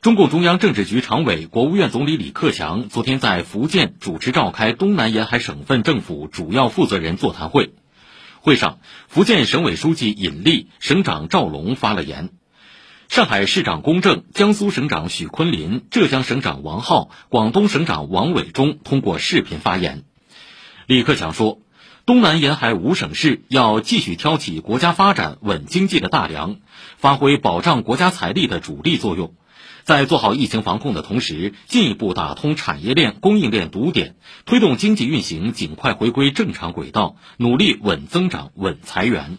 中共中央政治局常委、国务院总理李克强昨天在福建主持召开东南沿海省份政府主要负责人座谈会。会上，福建省委书记尹力、省长赵龙发了言。上海市长龚正、江苏省长许昆林、浙江省长王浩、广东省长王伟忠通过视频发言。李克强说。东南沿海五省市要继续挑起国家发展、稳经济的大梁，发挥保障国家财力的主力作用，在做好疫情防控的同时，进一步打通产业链、供应链堵点，推动经济运行尽快回归正常轨道，努力稳增长、稳裁员。